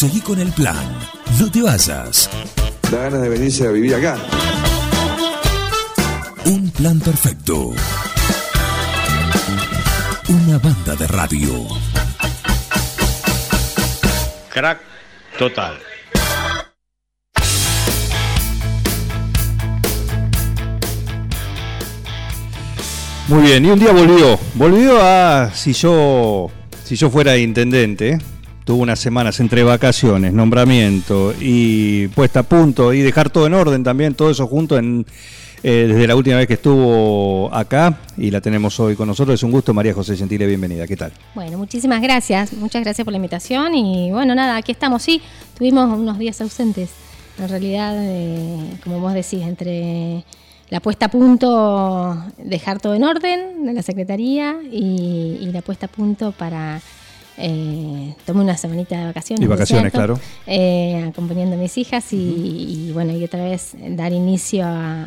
Seguí con el plan. No te vayas. Da ganas de venirse a vivir acá. Un plan perfecto. Una banda de radio. Crack total. Muy bien, y un día volvió. Volvió a si yo si yo fuera intendente. Tuvo unas semanas entre vacaciones, nombramiento y puesta a punto y dejar todo en orden también, todo eso junto en, eh, desde la última vez que estuvo acá y la tenemos hoy con nosotros. Es un gusto, María José Gentile, bienvenida. ¿Qué tal? Bueno, muchísimas gracias. Muchas gracias por la invitación y bueno, nada, aquí estamos. Sí, tuvimos unos días ausentes. En realidad, eh, como vos decís, entre la puesta a punto, dejar todo en orden de la Secretaría y, y la puesta a punto para eh, tomé una semanita de vacaciones. Y vacaciones, ¿cierto? claro. Eh, acompañando a mis hijas y, y, bueno, y otra vez dar inicio a,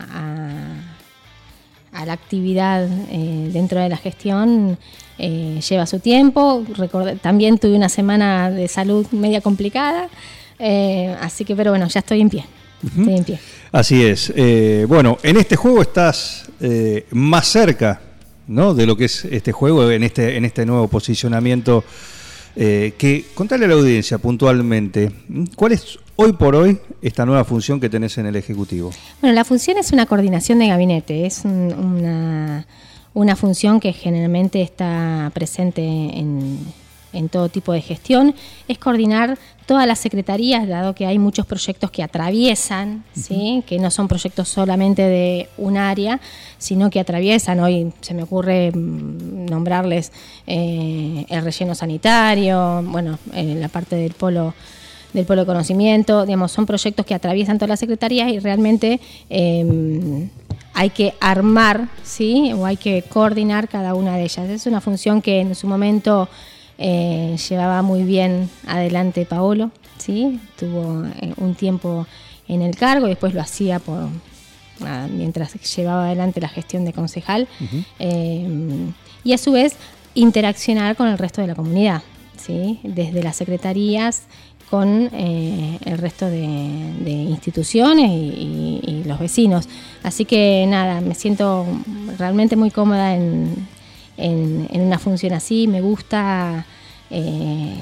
a, a la actividad eh, dentro de la gestión lleva su tiempo. Recordé- también tuve una semana de salud media complicada, así que, pero bueno, ya estoy en pie. Estoy en pie. Así es. Bueno, en este juego estás eh, más cerca ¿no? de lo que es este juego, en este, en este nuevo posicionamiento. Eh, que contale a la audiencia puntualmente. ¿cuál es hoy por hoy esta nueva función que tenés en el Ejecutivo? Bueno, la función es una coordinación de gabinete, es un- una, una función que generalmente está presente en, en todo tipo de gestión, es coordinar todas las secretarías, dado que hay muchos proyectos que atraviesan, ¿sí? que no son proyectos solamente de un área, sino que atraviesan, hoy se me ocurre mm, nombrarles eh, el relleno sanitario, bueno, eh, la parte del polo del polo de conocimiento, digamos, son proyectos que atraviesan todas las secretarías y realmente eh, hay que armar, ¿sí? O hay que coordinar cada una de ellas. Es una función que en su momento eh, llevaba muy bien adelante Paolo, ¿sí? Tuvo eh, un tiempo en el cargo y después lo hacía por nada, mientras llevaba adelante la gestión de concejal. Eh, y a su vez interaccionar con el resto de la comunidad, ¿sí? desde las secretarías con eh, el resto de, de instituciones y, y- y los vecinos. Así que nada, me siento realmente muy cómoda en, en- una función así, me gusta, eh,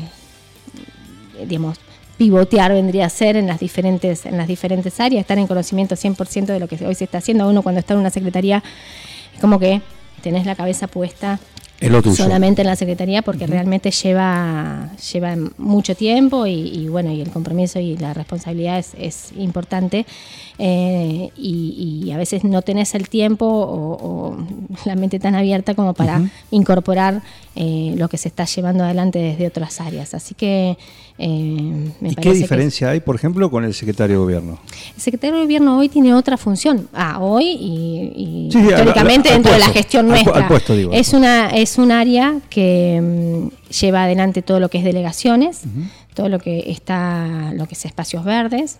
digamos, pivotear vendría a ser en las diferentes, en las diferentes áreas, estar en conocimiento 100% de lo que hoy se está haciendo. Uno cuando está en una secretaría es como que tenés la cabeza puesta Es lo tuyo. solamente en la secretaría porque realmente lleva, lleva mucho tiempo y, y bueno, y el compromiso y la responsabilidad es, es importante eh, y, y a veces no tenés el tiempo o, o la mente tan abierta como para incorporar eh, lo que se está llevando adelante desde otras áreas. Así que eh, me ¿Y qué que diferencia hay, por ejemplo, con el secretario de Gobierno? el secretario de gobierno hoy tiene otra función. Ah, hoy y, y Sí, históricamente al- al dentro de la gestión nuestra. al puesto, digo. es una es un área que mm, lleva adelante todo lo que es delegaciones, todo lo que está lo que es espacios verdes.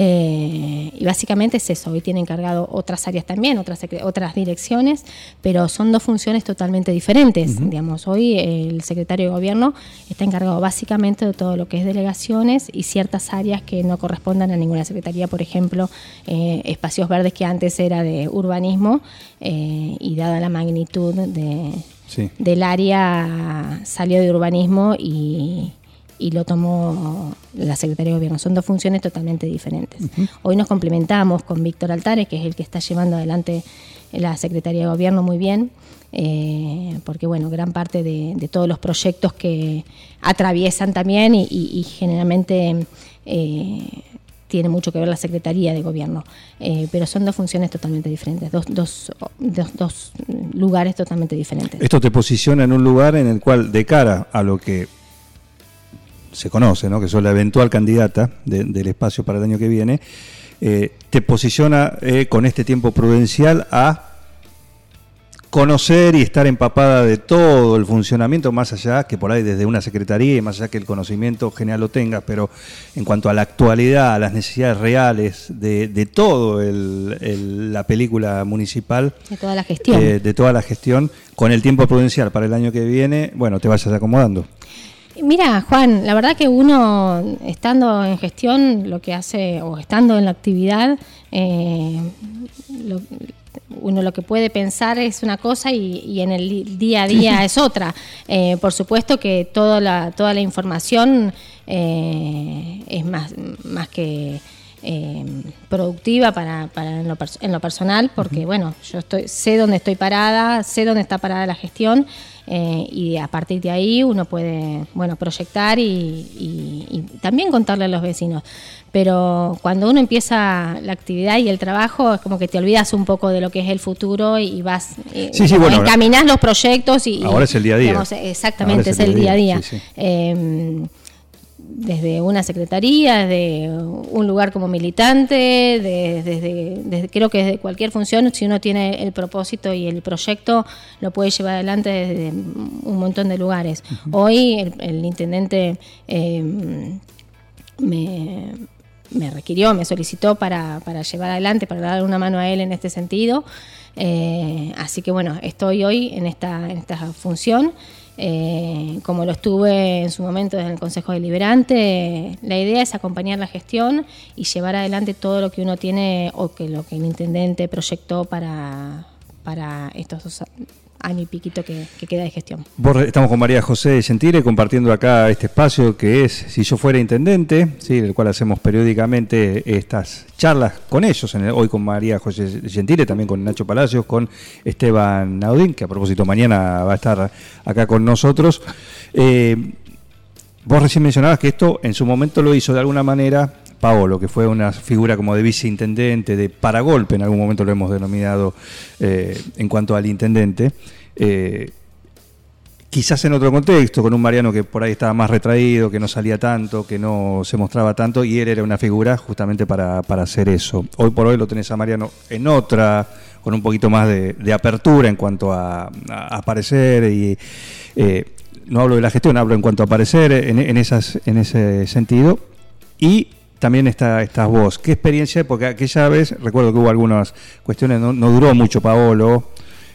Eh, y básicamente es eso, hoy tiene encargado otras áreas también, otras, otras direcciones, pero son dos funciones totalmente diferentes. Digamos, hoy el secretario de gobierno está encargado básicamente de todo lo que es delegaciones y ciertas áreas que no correspondan a ninguna secretaría, por ejemplo, eh, espacios verdes que antes era de urbanismo eh, y dada la magnitud de, Sí. del área salió de urbanismo y, y lo tomó la Secretaría de Gobierno. Son dos funciones totalmente diferentes. Hoy nos complementamos con Víctor Altares, que es el que está llevando adelante la Secretaría de Gobierno muy bien, eh, porque bueno, gran parte de, de todos los proyectos que atraviesan también y, y- y generalmente eh, tiene mucho que ver la Secretaría de Gobierno, Eh, pero son dos funciones totalmente diferentes, dos, dos, dos, dos lugares totalmente diferentes. Esto te posiciona en un lugar en el cual, de cara a lo que se conoce, ¿no? que sos la eventual candidata de- del espacio para el año que viene, eh, te posiciona eh, con este tiempo prudencial a conocer y estar empapada de todo el funcionamiento, más allá que por ahí desde una secretaría y más allá que el conocimiento general lo tengas, pero en cuanto a la actualidad, a las necesidades reales de, de todo el- el- la película municipal, De toda la gestión. eh, de toda la gestión, con el tiempo prudencial para el año que viene, bueno, te vayas acomodando. Mira, Juan, la verdad que uno, estando en gestión, lo que hace, o estando en la actividad, eh, lo- uno lo que puede pensar es una cosa y, y en el día a día es otra. Eh, por supuesto que toda la, toda la información eh, es más, más que eh, productiva para, para en, lo en lo personal, porque bueno, yo estoy, sé dónde estoy parada, sé dónde está parada la gestión eh, y a partir de ahí uno puede bueno proyectar y, y- y también contarle a los vecinos. Pero cuando uno empieza la actividad y el trabajo, es como que te olvidas un poco de lo que es el futuro y vas eh, Sí, sí, como bueno, encaminás los proyectos y y, Ahora es el día a día. digamos, exactamente, Ahora es el día a día. sí. Eh, desde una secretaría, desde un lugar como militante, de- desde, desde- creo que desde cualquier función, si uno tiene el propósito y el proyecto, lo puede llevar adelante desde un montón de lugares. Hoy el, el intendente eh, me, me requirió, me solicitó para, para llevar adelante, para dar una mano a él en este sentido. Eh, así que bueno, estoy hoy en esta, en esta función. Eh, como lo estuve en su momento en el Consejo Deliberante, la idea es acompañar la gestión y llevar adelante todo lo que uno tiene o que lo que el intendente proyectó para, para estos dos años y piquito que, que queda de gestión. Estamos con María José Gentile compartiendo acá este espacio que es Si yo fuera intendente, ¿sí? del cual hacemos periódicamente estas charlas con ellos, hoy con María José Gentile, también con Nacho Palacios, con Esteban Naudín, que a propósito mañana va a estar acá con nosotros. Eh, vos recién mencionabas que esto en su momento lo hizo de alguna manera Paolo, que fue una figura como de viceintendente, de paragolpe, en algún momento lo hemos denominado eh, en cuanto al intendente. Eh, quizás en otro contexto, con un Mariano que por ahí estaba más retraído, que no salía tanto, que no se mostraba tanto, y él era una figura justamente para, para hacer eso. Hoy por hoy lo tenés a Mariano en otra, con un poquito más de, apertura en cuanto a, a aparecer y... eh, no hablo de la gestión, hablo en cuanto a aparecer en, en esas, en ese sentido. Y también está, estás vos. ¿Qué experiencia? Porque aquella vez, recuerdo que hubo algunas cuestiones, no, no duró mucho Paolo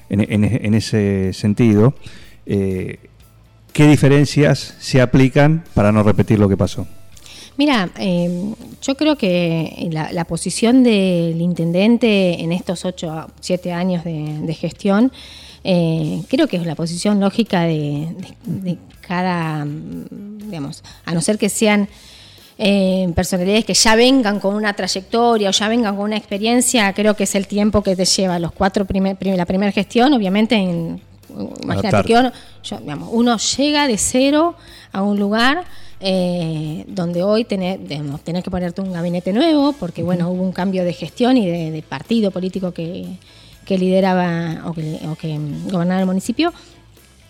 en, en- ese sentido. Eh, ¿Qué diferencias se aplican para no repetir lo que pasó? Mira, eh, yo creo que la, la posición del intendente en estos ocho, siete años de, gestión, eh, creo que es la posición lógica de, de- de cada, digamos, a no ser que sean eh, personalidades que ya vengan con una trayectoria o ya vengan con una experiencia, creo que es el tiempo que te lleva. Los cuatro primer, prim- la primera gestión, obviamente en imagínate que uno, yo, digamos, uno llega de cero a un lugar eh, donde hoy tenés, digamos, tenés que ponerte un gabinete nuevo, porque bueno, hubo un cambio de gestión y de, de partido político que, que lideraba o que, o que gobernaba el municipio.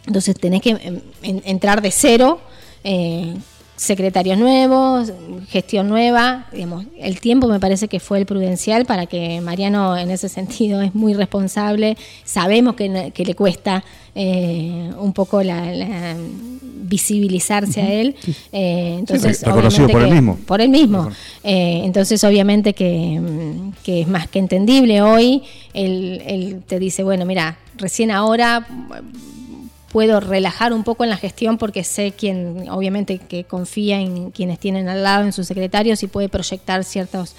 Entonces tenés que em, en- entrar de cero, eh, secretarios nuevos, gestión nueva, digamos, el tiempo me parece que fue el prudencial para que Mariano en ese sentido es muy responsable, sabemos que, que le cuesta eh, un poco la, la- visibilizarse a él, eh, entonces Sí, reconocido por él mismo. por él mismo. Eh, entonces, obviamente que, que es más que entendible hoy. Él, él te dice, bueno, mira, recién ahora puedo relajar un poco en la gestión porque sé quién, obviamente, que confía en quienes tienen al lado, en sus secretarios y puede proyectar ciertos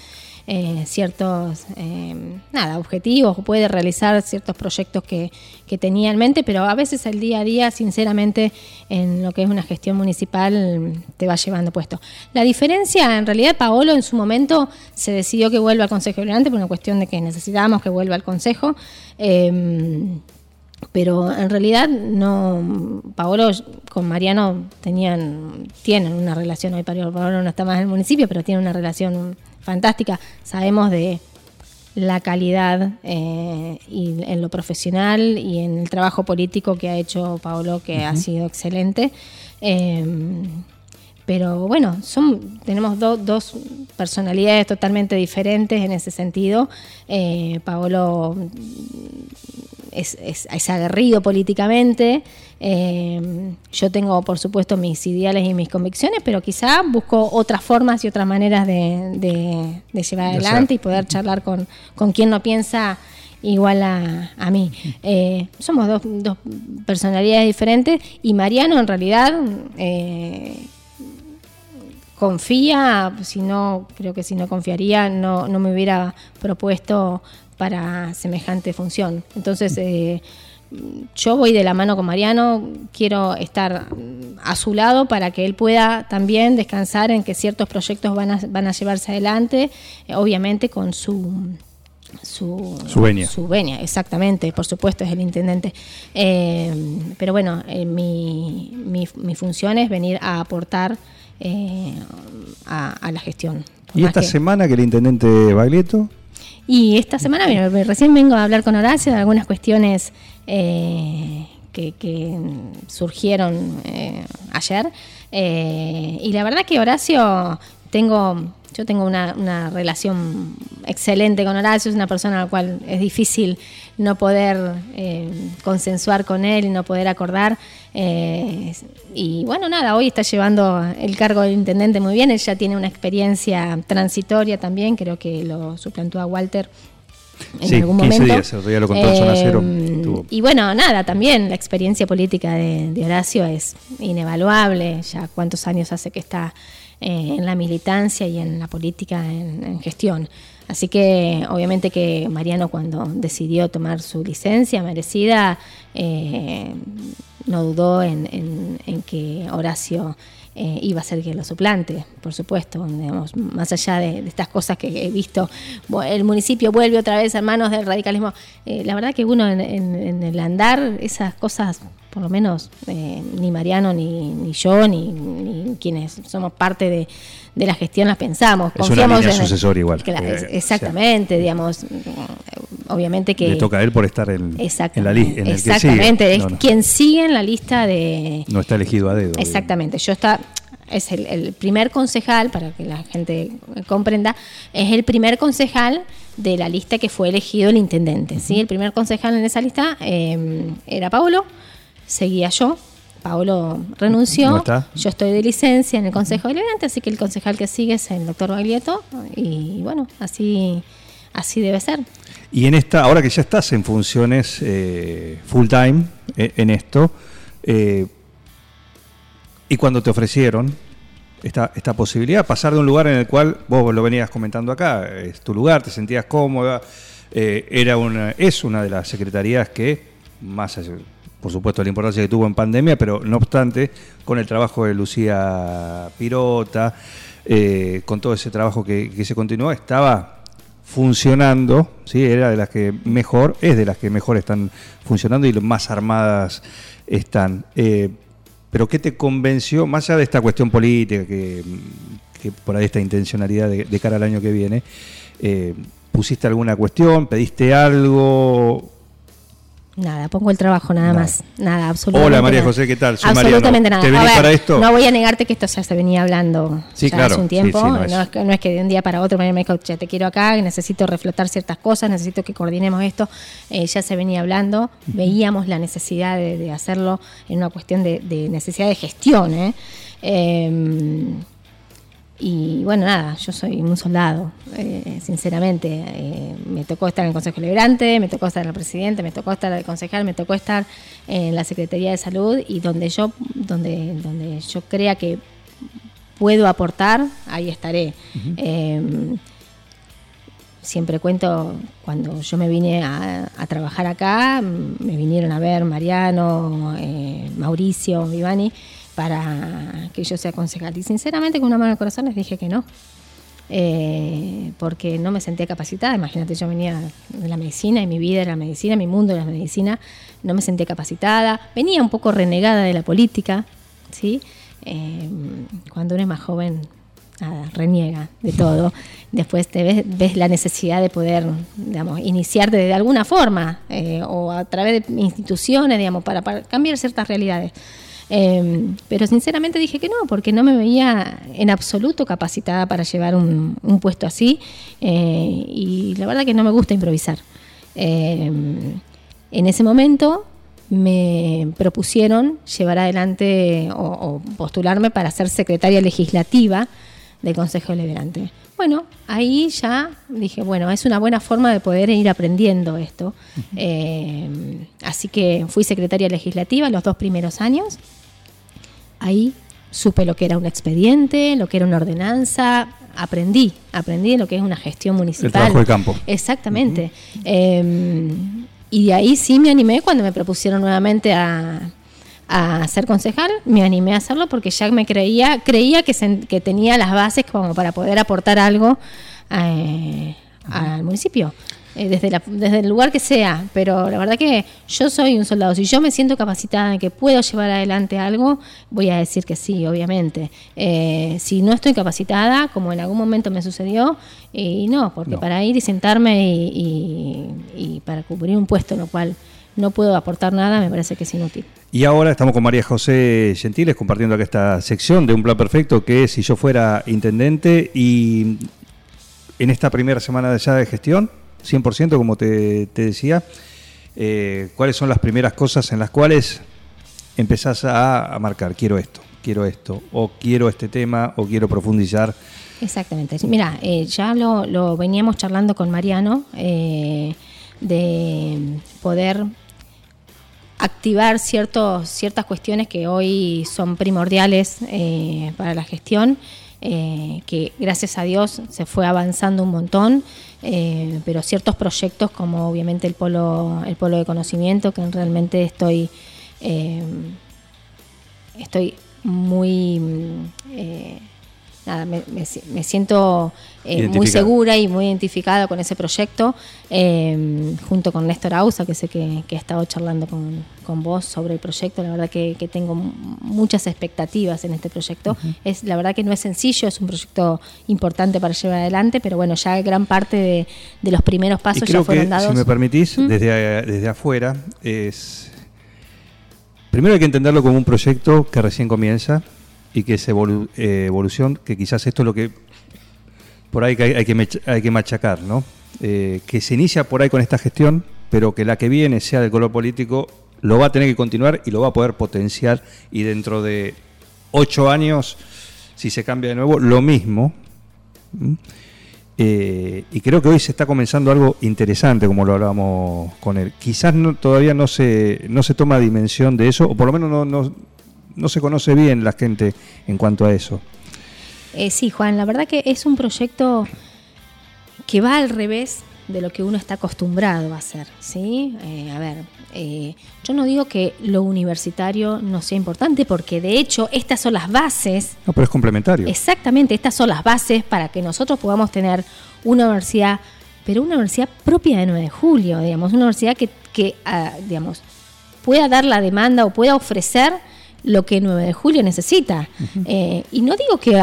eh, ciertos eh, nada objetivos puede realizar ciertos proyectos que, que tenía en mente pero a veces el día a día sinceramente en lo que es una gestión municipal te va llevando puesto. La diferencia en realidad Paolo en su momento se decidió que vuelva al Consejo Deliberante por una cuestión de que necesitábamos que vuelva al Consejo. Eh, pero en realidad no Paolo con Mariano tenían tienen una relación hoy Paolo no está más en el municipio pero tiene una relación fantástica. Sabemos de la calidad eh, y en lo profesional y en el trabajo político que ha hecho Paolo que ha sido excelente. Eh, pero bueno, son, tenemos do- dos personalidades totalmente diferentes en ese sentido. Eh, Paolo es, es- es aguerrido políticamente. Eh, yo tengo, por supuesto, mis ideales y mis convicciones, pero quizá busco otras formas y otras maneras de, de- de llevar De adelante y poder charlar con, con quien no piensa igual a, a mí. Eh, somos dos, dos, personalidades diferentes y Mariano en realidad eh, confía, si no, creo que si no confiaría, no, no me hubiera propuesto para semejante función. Entonces, eh, yo voy de la mano con Mariano, quiero estar a su lado para que él pueda también descansar en que ciertos proyectos van a, van a llevarse adelante, eh, obviamente con su su, su venia. Su venia, exactamente, por supuesto es el intendente. Eh, pero bueno, eh, mi, mi, mi, función es venir a aportar eh, a, a, la gestión. ¿Y esta que... semana que el intendente Baglietto? Y esta semana, bueno, recién vengo a hablar con Horacio de algunas cuestiones eh, que, que, surgieron eh, ayer. Eh, y la verdad que Horacio, tengo, yo tengo una, relación excelente con Horacio, es una persona a la cual es difícil no poder eh, consensuar con él y no poder acordar. y bueno, nada, hoy está llevando el cargo del intendente muy bien, él ya tiene una experiencia transitoria también, creo que lo suplantó a Walter en sí, algún 15 momento. días, el día lo contó Zona Cero. Eh, y bueno, nada, también la experiencia política de, de, Horacio es inevaluable, ya cuántos años hace que está eh, en la militancia y en la política, en, en, gestión. Así que obviamente que Mariano cuando decidió tomar su licencia merecida, eh, no dudó en, que Horacio eh, iba a ser que lo suplante, por supuesto, digamos, más allá de, estas cosas que he visto, el municipio vuelve otra vez a manos del radicalismo, eh, la verdad que uno en, el andar, esas cosas, por lo menos eh, ni Mariano, ni, ni yo, ni, ni, quienes somos parte de, de, la gestión las pensamos. Es Confiamos una línea en sucesor igual. La, exactamente, o sea, digamos, obviamente que... Le toca a él por estar en, en la lista. Exactamente, es no, no. quien sigue en la lista de... No está elegido a dedo. Exactamente, yo está es el, el, primer concejal, para que la gente comprenda, es el primer concejal de la lista que fue elegido el intendente. ¿sí? El primer concejal en esa lista eh, era Paulo, seguía yo. Paolo renunció, ¿No yo estoy de licencia en el Consejo Deliberante, así que el concejal que sigue es el doctor Baglietto, y bueno, así, así debe ser. Y en esta, ahora que ya estás en funciones eh, full time eh, en esto, eh, y cuando te ofrecieron esta, esta posibilidad, pasar de un lugar en el cual vos lo venías comentando acá, es tu lugar, te sentías cómoda, era una, es una de las secretarías que, más allá, por supuesto, la importancia que tuvo en pandemia, pero no obstante, con el trabajo de Lucía Pirota, eh, con todo ese trabajo que, se continuó, estaba funcionando, ¿sí? era de las que mejor, es de las que mejor están funcionando y más armadas están. Eh, pero ¿qué te convenció, más allá de esta cuestión política, que, por ahí esta intencionalidad de, de, cara al año que viene, eh, pusiste alguna cuestión, pediste algo? Nada, pongo el trabajo nada, nada. más. Nada, absolutamente. Hola María nada. José, ¿qué tal? Soy absolutamente Mariano. nada. ¿Te venís para esto? No voy a negarte que esto ya se venía hablando sí, ya claro. hace un tiempo. Sí, sí, no, es. es. No, es que, no, es que, de un día para otro me dijo, ya te quiero acá, necesito reflotar ciertas cosas, necesito que coordinemos esto. Eh, ya se venía hablando, veíamos la necesidad de, de, hacerlo en una cuestión de, de necesidad de gestión. ¿eh? Eh, y bueno, nada, yo soy un soldado, eh, sinceramente. Eh, me tocó estar en el Consejo Liberante, me tocó estar en el presidente, me tocó estar en el concejal, me tocó estar en la Secretaría de Salud y donde yo, donde, donde yo crea que puedo aportar, ahí estaré. Uh -huh. eh, siempre cuento, cuando yo me vine a, a, trabajar acá, me vinieron a ver Mariano, eh, Mauricio, Vivani para que yo sea concejal. Y sinceramente, con una mano en el corazón les dije que no. Eh, porque no me sentía capacitada. Imagínate, yo venía de la medicina y mi vida era la medicina, mi mundo era la medicina. No me sentía capacitada. Venía un poco renegada de la política. ¿sí? Eh, cuando uno es más joven, nada, reniega de todo. Después te ves, ves la necesidad de poder, digamos, iniciarte de alguna forma eh, o a través de instituciones, digamos, para, para cambiar ciertas realidades. Eh, pero sinceramente dije que no, porque no me veía en absoluto capacitada para llevar un, un puesto así eh, y la verdad que no me gusta improvisar. Eh, en ese momento me propusieron llevar adelante o, o, postularme para ser secretaria legislativa del Consejo Deliberante. Bueno, ahí ya dije, bueno, es una buena forma de poder ir aprendiendo esto. Eh, así que fui secretaria legislativa los dos primeros años. Ahí supe lo que era un expediente, lo que era una ordenanza, aprendí, aprendí lo que es una gestión municipal. El trabajo de campo. Exactamente. Eh, y de ahí sí me animé cuando me propusieron nuevamente a, a ser concejal, me animé a hacerlo porque ya me creía, creía que, que tenía las bases como para poder aportar algo eh, al municipio. Eh, desde, la, desde el lugar que sea, pero la verdad que yo soy un soldado. Si yo me siento capacitada en que puedo llevar adelante algo, voy a decir que sí, obviamente. Eh, si no estoy capacitada, como en algún momento me sucedió, y no, porque para ir y sentarme y, y, para cubrir un puesto en lo cual no puedo aportar nada, me parece que es inútil. Y ahora estamos con María José Gentiles compartiendo acá esta sección de un plan perfecto que es si yo fuera intendente y en esta primera semana ya de gestión, 100% como te, decía, eh, ¿cuáles son las primeras cosas en las cuales empezás a, marcar, quiero esto, quiero esto, o quiero este tema, o quiero profundizar? Exactamente. Mira, eh, ya lo, veníamos charlando con Mariano eh, de poder activar ciertos, ciertas cuestiones que hoy son primordiales para la gestión eh, que gracias a Dios se fue avanzando un montón, eh, pero ciertos proyectos como obviamente el polo, el polo de conocimiento, que realmente estoy, eh, estoy muy nada, me, siento eh, muy segura y muy identificada con ese proyecto, eh, junto con Néstor Ausa, que sé que, que he estado charlando con, vos sobre el proyecto. La verdad que, tengo muchas expectativas en este proyecto. es La verdad que no es sencillo, es un proyecto importante para llevar adelante, pero bueno, ya gran parte de, los primeros pasos ya fueron dados. Si me permitís, desde, desde afuera, es. Primero hay que entenderlo como un proyecto que recién comienza, y que es eh, evolución, que quizás esto es lo que por ahí hay que, hay que machacar, ¿no? Eh, que se inicia por ahí con esta gestión, pero que la que viene, sea del color político, lo va a tener que continuar y lo va a poder potenciar y dentro de ocho años, si se cambia de nuevo, lo mismo. Eh, y creo que hoy se está comenzando algo interesante, como lo hablábamos con él. Quizás todavía no se, no se toma dimensión de eso, o por lo menos no, no, no se conoce bien la gente en cuanto a eso. Eh, sí, Juan, la verdad que es un proyecto que va al revés de lo que uno está acostumbrado a hacer, ¿sí? Eh, a ver, eh, yo no digo que lo universitario no sea importante, porque de hecho estas son las bases. No, pero es complementario. Exactamente, estas son las bases para que nosotros podamos tener una universidad, pero una universidad propia de 9 de julio, digamos, una universidad que, que ah, digamos, pueda dar la demanda o pueda ofrecer lo que 9 de julio necesita. Eh, y no digo que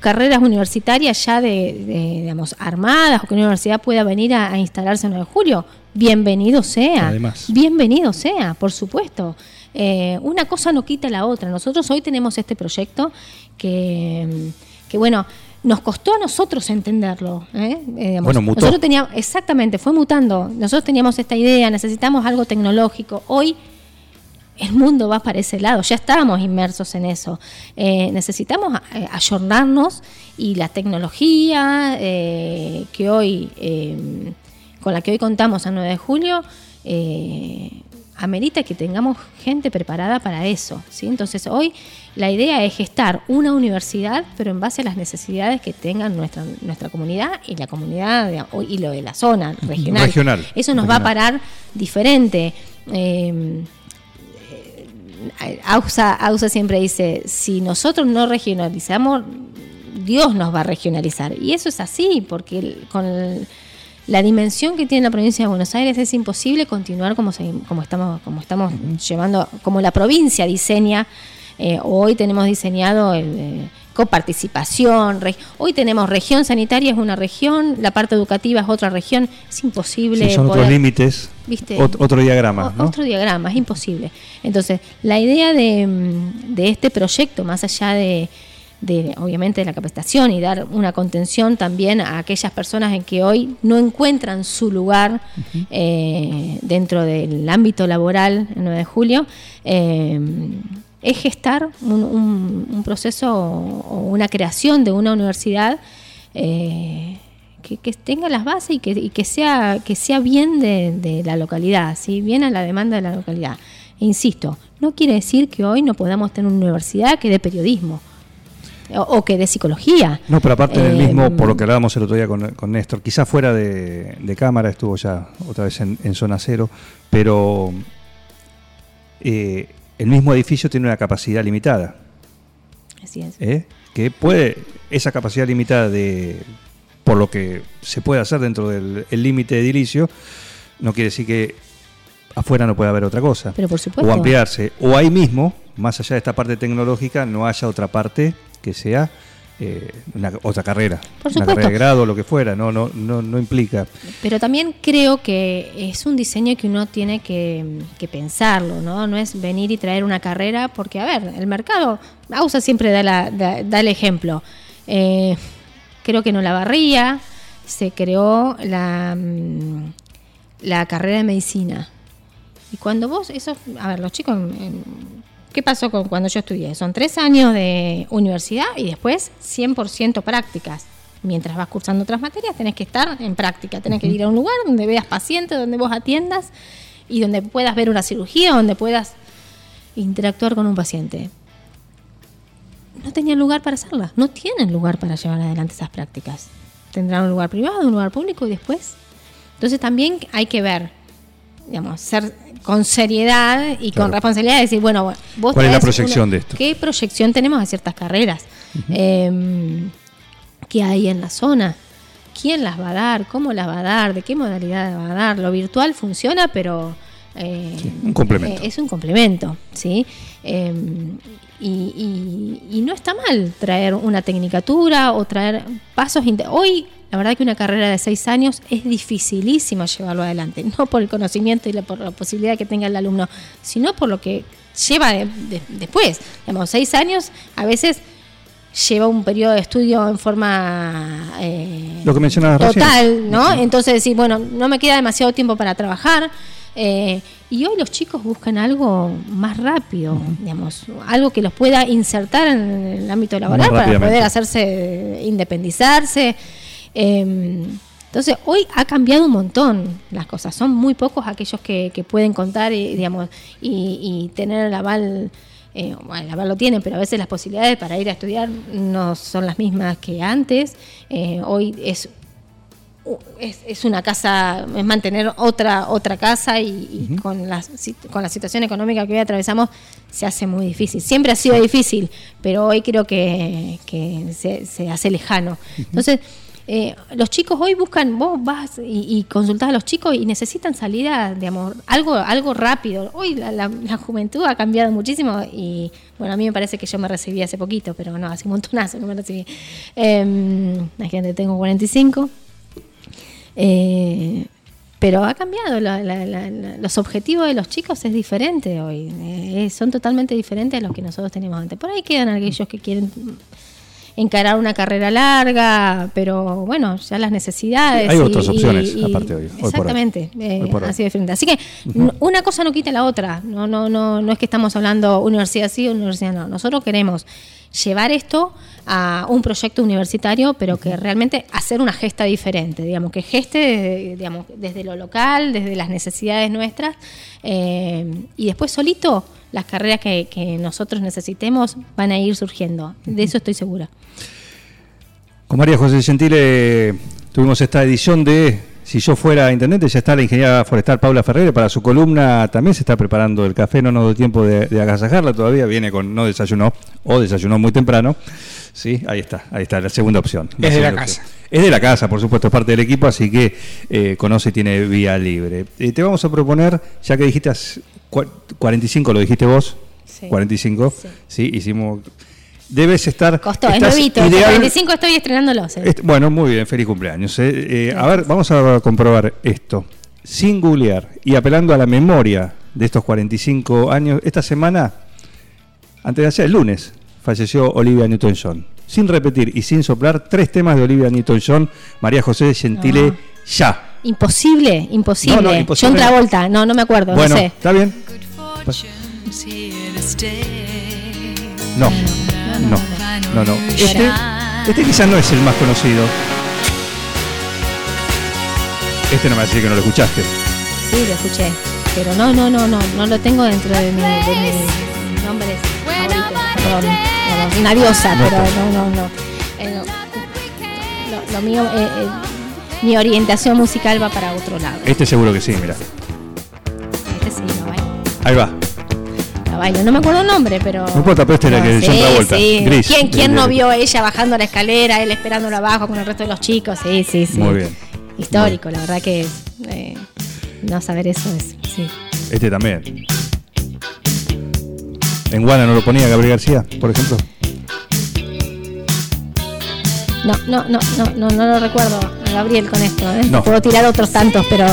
carreras universitarias ya de, digamos, armadas o que una universidad pueda venir a, instalarse en 9 de julio. Bienvenido sea. Bienvenido sea, por supuesto. Eh, una cosa no quita la otra. Nosotros hoy tenemos este proyecto que, que bueno, nos costó a nosotros entenderlo. ¿eh? bueno, mutó. Nosotros teníamos, exactamente, fue mutando. Nosotros teníamos esta idea, necesitamos algo tecnológico. Hoy el mundo va para ese lado, ya estábamos inmersos en eso. Eh, necesitamos eh, ayornarnos y la tecnología eh, que hoy, con la que hoy contamos a 9 de julio, amerita que tengamos gente preparada para eso. ¿sí? Entonces hoy la idea es gestar una universidad, pero en base a las necesidades que tengan nuestra, nuestra comunidad y la comunidad y lo de la zona regional. Eso nos va a parar diferente. AUSA, siempre dice, si nosotros no regionalizamos, Dios nos va a regionalizar. Y eso es así, porque con la dimensión que tiene la provincia de Buenos Aires es imposible continuar como, como estamos, como estamos llevando, como la provincia diseña. Eh, hoy tenemos diseñado el, eh, coparticipación. Hoy tenemos región sanitaria, es una región, la parte educativa es otra región, es imposible. son otros límites, otro diagrama. Otro diagrama, es imposible. Entonces, la idea de, este proyecto, más allá de, obviamente de la capacitación y dar una contención también a aquellas personas en que hoy no encuentran su lugar eh, dentro del ámbito laboral el 9 de julio, eh, es gestar un, un- un proceso o una creación de una universidad eh, que, que tenga las bases y que, y que sea que sea bien de, de la localidad, ¿sí? bien a la demanda de la localidad. E insisto, no quiere decir que hoy no podamos tener una universidad que dé periodismo o, o que dé psicología. No, pero aparte del Eh, mismo, por lo que hablábamos el otro día con, con Néstor, quizás fuera de, de cámara, estuvo ya otra vez en, en zona cero, pero eh, el mismo edificio tiene una capacidad limitada, Así es. ¿eh? que puede, esa capacidad limitada de, por lo que se puede hacer dentro del el límite edilicio, no quiere decir que afuera no puede haber otra cosa. Pero por supuesto. O ampliarse. O ahí mismo, más allá de esta parte tecnológica, no haya otra parte que sea eh, una, otra carrera. Por una carrera de grado, lo que fuera. No, no, no, no implica. Pero también creo que es un diseño que uno tiene que, que pensarlo, ¿no? No es venir y traer una carrera, porque, a ver, el mercado, AUSA siempre da, la- da- da el ejemplo. Eh, creo que en Olavarría se creó la, mm, la carrera de medicina. Y cuando vos, eso, a ver, los chicos, en- ¿qué pasó con cuando yo estudié? Son tres años de universidad y después 100% prácticas. Mientras vas cursando otras materias, tenés que estar en práctica, tenés que ir a un lugar donde veas pacientes, donde vos atiendas y donde puedas ver una cirugía, donde puedas interactuar con un paciente. No tenían lugar para hacerlas, no tienen lugar para llevar adelante esas prácticas. Tendrán un lugar privado, un lugar público y después. Entonces también hay que ver, digamos, ser con seriedad y Claro. con responsabilidad de decir, bueno, vos ¿Cuál es la proyección una- de esto? ¿Qué proyección tenemos a ciertas carreras? Em, ¿Qué hay en la zona? ¿Quién las va a dar? ¿Cómo las va a dar? ¿De qué modalidad va a dar? Lo virtual funciona, pero... eh, un complemento. eh, es un complemento, ¿sí? Eh, y, y- y no está mal traer una tecnicatura o traer pasos. Hoy, la verdad que una carrera de seis años es dificilísimo llevarlo adelante, no por el conocimiento y la, por la posibilidad que tenga el alumno, sino por lo que lleva de- de- después. Digamos, seis años a veces lleva un periodo de estudio en forma eh, Lo que total, ¿no? Entonces decir, bueno, no me queda demasiado tiempo para trabajar. eh, y hoy los chicos buscan algo más rápido, digamos, algo que los pueda insertar en el ámbito laboral para poder hacerse, independizarse. Eh, entonces, hoy ha cambiado un montón las cosas. Son muy pocos aquellos que, que pueden contar y, digamos, y, y tener el aval. eh, bueno, el aval lo tienen, pero a veces las posibilidades para ir a estudiar no son las mismas que antes. Eh, hoy es es, es una casa, es mantener otra otra casa y, y con, la, con la situación económica que hoy atravesamos se hace muy difícil. Siempre ha sido difícil, pero hoy creo que, que se, se hace lejano. Entonces, eh, los chicos hoy buscan, vos vas y, y consultás a los chicos y necesitan salir a, digamos, algo, algo rápido. Hoy la, la- la juventud ha cambiado muchísimo y, bueno, a mí me parece que yo me recibí hace poquito, pero no, hace un montonazo no me recibí. Eh, imagínate, tengo 45. Eh, pero ha cambiado, la- la- la- los objetivos de los chicos es diferente hoy, eh, son totalmente diferentes a los que nosotros teníamos antes. Por ahí quedan aquellos que quieren encarar una carrera larga, pero bueno, ya las necesidades. Hay otras opciones, aparte hoy, hoy por hoy. Exactamente, eh, Hoy hoy. así de frente. Así que n- una cosa no quita la otra, no, no, no, no es que estamos hablando universidad sí, universidad no. Nosotros queremos llevar esto a un proyecto universitario, pero que realmente hacer una gesta diferente, digamos, que geste desde, digamos, desde lo local, desde las necesidades nuestras, eh, y después solito las carreras que, que nosotros necesitemos van a ir surgiendo. De eso estoy segura. Con María José Gentile tuvimos esta edición de Si yo fuera intendente, ya está la ingeniera forestal Paula Ferreira para su columna, también se está preparando el café, no nos dio tiempo de, de agasajarla todavía, viene con no desayunó o desayunó muy temprano. Sí, ahí está, ahí está, la segunda opción. Es de la casa. opción. Es de la casa, por supuesto, es parte del equipo, así que eh, conoce y tiene vía libre. Eh, te vamos a proponer, ya que dijiste 45, lo dijiste vos, Sí. 45, Sí. sí, hicimos... Debes estar... Costó, es nuevito. el ideal- 45 estoy estrenándolos. eh. Este- bueno, muy bien, feliz cumpleaños. eh. Eh, a ver, vamos a comprobar esto. Sin googlear y apelando a la memoria de estos 45 años, esta semana, antes de ayer, el lunes, falleció Olivia Newton-John. Sin repetir y sin soplar, tres temas de Olivia Newton-John, María José Gentile, No. ya. Imposible, imposible. No, no, imposible. John Travolta, no, no me acuerdo, bueno, no sé. está bien. Stay. No, no, no, no. Este, este quizás no es el más conocido. Este no me va a decir que no lo escuchaste. Sí, lo escuché. Pero no, no, no, no, no lo tengo dentro de, mi, de mis nombres favoritos. Perdón, no, una diosa, No pero no, no, no. Eh, no. Lo, lo mío, eh, eh, mi orientación musical va para otro lado. Este seguro que sí, mira. Este sí, lo bailo. Ahí va. Lo bailo. No me acuerdo el nombre, pero. No importa, pero este era que sí, John Travolta. sí. Gris. ¿Quién, quién no vio a ella bajando la escalera, él esperándolo abajo con el resto de los chicos? Sí, sí, sí. Muy bien. Histórico, la verdad que eh, no saber eso es. Sí. Este también. En Guana no lo ponía Gabriel García, por ejemplo. No, no, no, no, no, no lo recuerdo Gabriel con esto. ¿eh? No. Puedo tirar otros tantos, pero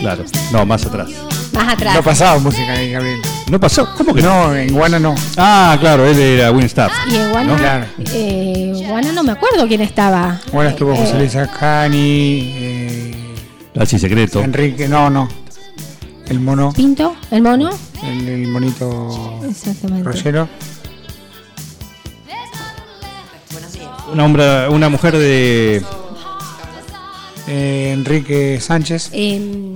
Claro. No, más atrás. más atrás. No pasaba música ahí, Gabriel. ¿No pasó? ¿Cómo que no? No, en Guana no. Ah, claro, él era Winstaff. y en Guana, ¿No? Claro. eh, Guana no me acuerdo quién estaba. Guana estuvo Eh, José Luis Acani, eh, Así secreto. Enrique, no, no. El mono, Pinto, el mono. el, el monito Exactamente. rollero. Una, hombre, una mujer de. Eh, Enrique Sánchez. Eh,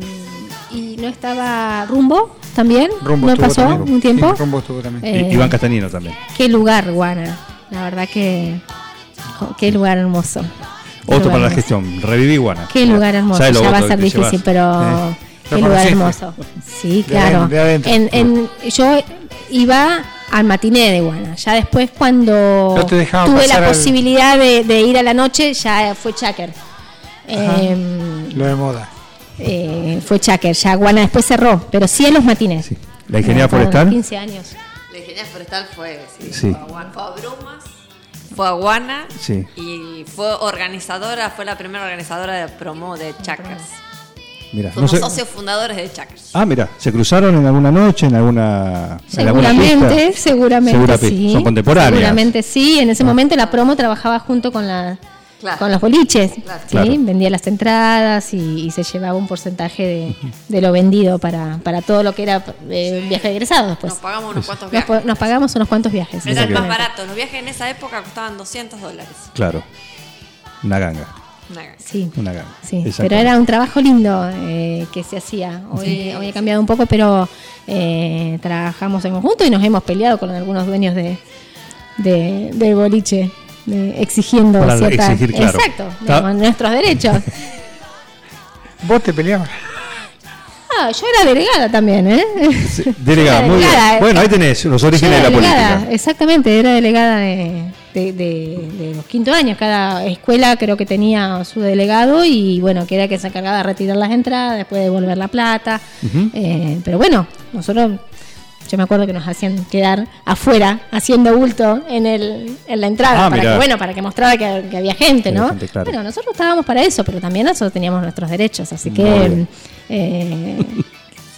y no estaba Rumbo también. Rumbo ¿No pasó también. un tiempo? Sí, Rumbo estuvo también. Eh, Iván Castañino también. Qué lugar, Guana. La verdad que. Qué lugar hermoso. Qué Otro lugar para la hermoso. gestión. Reviví Guana. Qué lugar hermoso. ¿Sabes Ya va a ser difícil, llevas? pero. ¿Lo Qué lugar hermoso. Sí, De claro. adentro, de adentro. En, en- yo iba al matiné de Guana. Ya después, cuando No tuve la al- posibilidad de, de ir a la noche, ya fue Chaker. Eh, Lo de moda. eh, fue Chaker. Ya Guana después cerró, pero sí en los matines. Sí. La ingeniera fueron forestal. 15 años. La ingeniería forestal fue, sí, Sí. Fue, a Guana, fue a Brumas, fue a Guana Sí. y fue organizadora, fue la primera organizadora de promo de Chakras. Mira, no Fuimos sé. socios fundadores de Chakras. Ah, mira, ¿se cruzaron en alguna noche, en alguna. en alguna Seguramente, pista? seguramente Segura sí. pista. Son contemporáneas. Seguramente sí. En ese momento la promo trabajaba junto con la Claro. con los boliches, Claro. ¿sí? Claro. vendía las entradas y, y se llevaba un porcentaje de, de lo vendido para, para todo lo que era eh, viaje de egresados después. Nos pagamos unos cuantos viajes. nos pagamos unos cuantos viajes. Era el más barato. Los viajes en esa época costaban 200 dólares. Claro. Una ganga. Una- Sí. Una ganga. Sí, pero era un trabajo lindo eh, que se hacía. Hoy, hoy ha cambiado un poco, pero eh, trabajamos en conjunto y nos hemos peleado con algunos dueños de, de, del boliche, de- exigiendo Para cierta- exigir, claro. Exacto, digamos, nuestros derechos. ¿Vos te peleabas? Ah, yo era delegada también, ¿eh? Sí, Delegada, Era muy delegada, eh. Bueno, ahí tenés los orígenes de la delegada, política. Exactamente, era delegada de, de- de- de los quinto años. Cada escuela creo que tenía su delegado y bueno, que era que se encargaba de retirar las entradas, después de devolver la plata. Eh, pero bueno, nosotros, yo me acuerdo que nos hacían quedar afuera haciendo bulto en, el, en la entrada, Ah, para mirá. que, bueno, para que mostrara que, que había gente, ¿no? gente, claro. Bueno, nosotros estábamos para eso, pero también nosotros teníamos nuestros derechos, así que eh,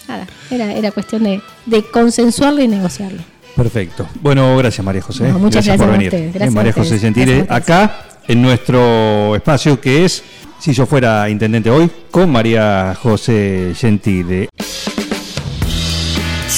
nada, era, era cuestión de, de consensuarlo y negociarlo. Perfecto. Bueno, gracias María José. No, muchas por gracias a venir. Eh, Gracias a María ustedes. José Gentile, a acá en nuestro espacio que es Si yo fuera intendente hoy, con María José Gentile.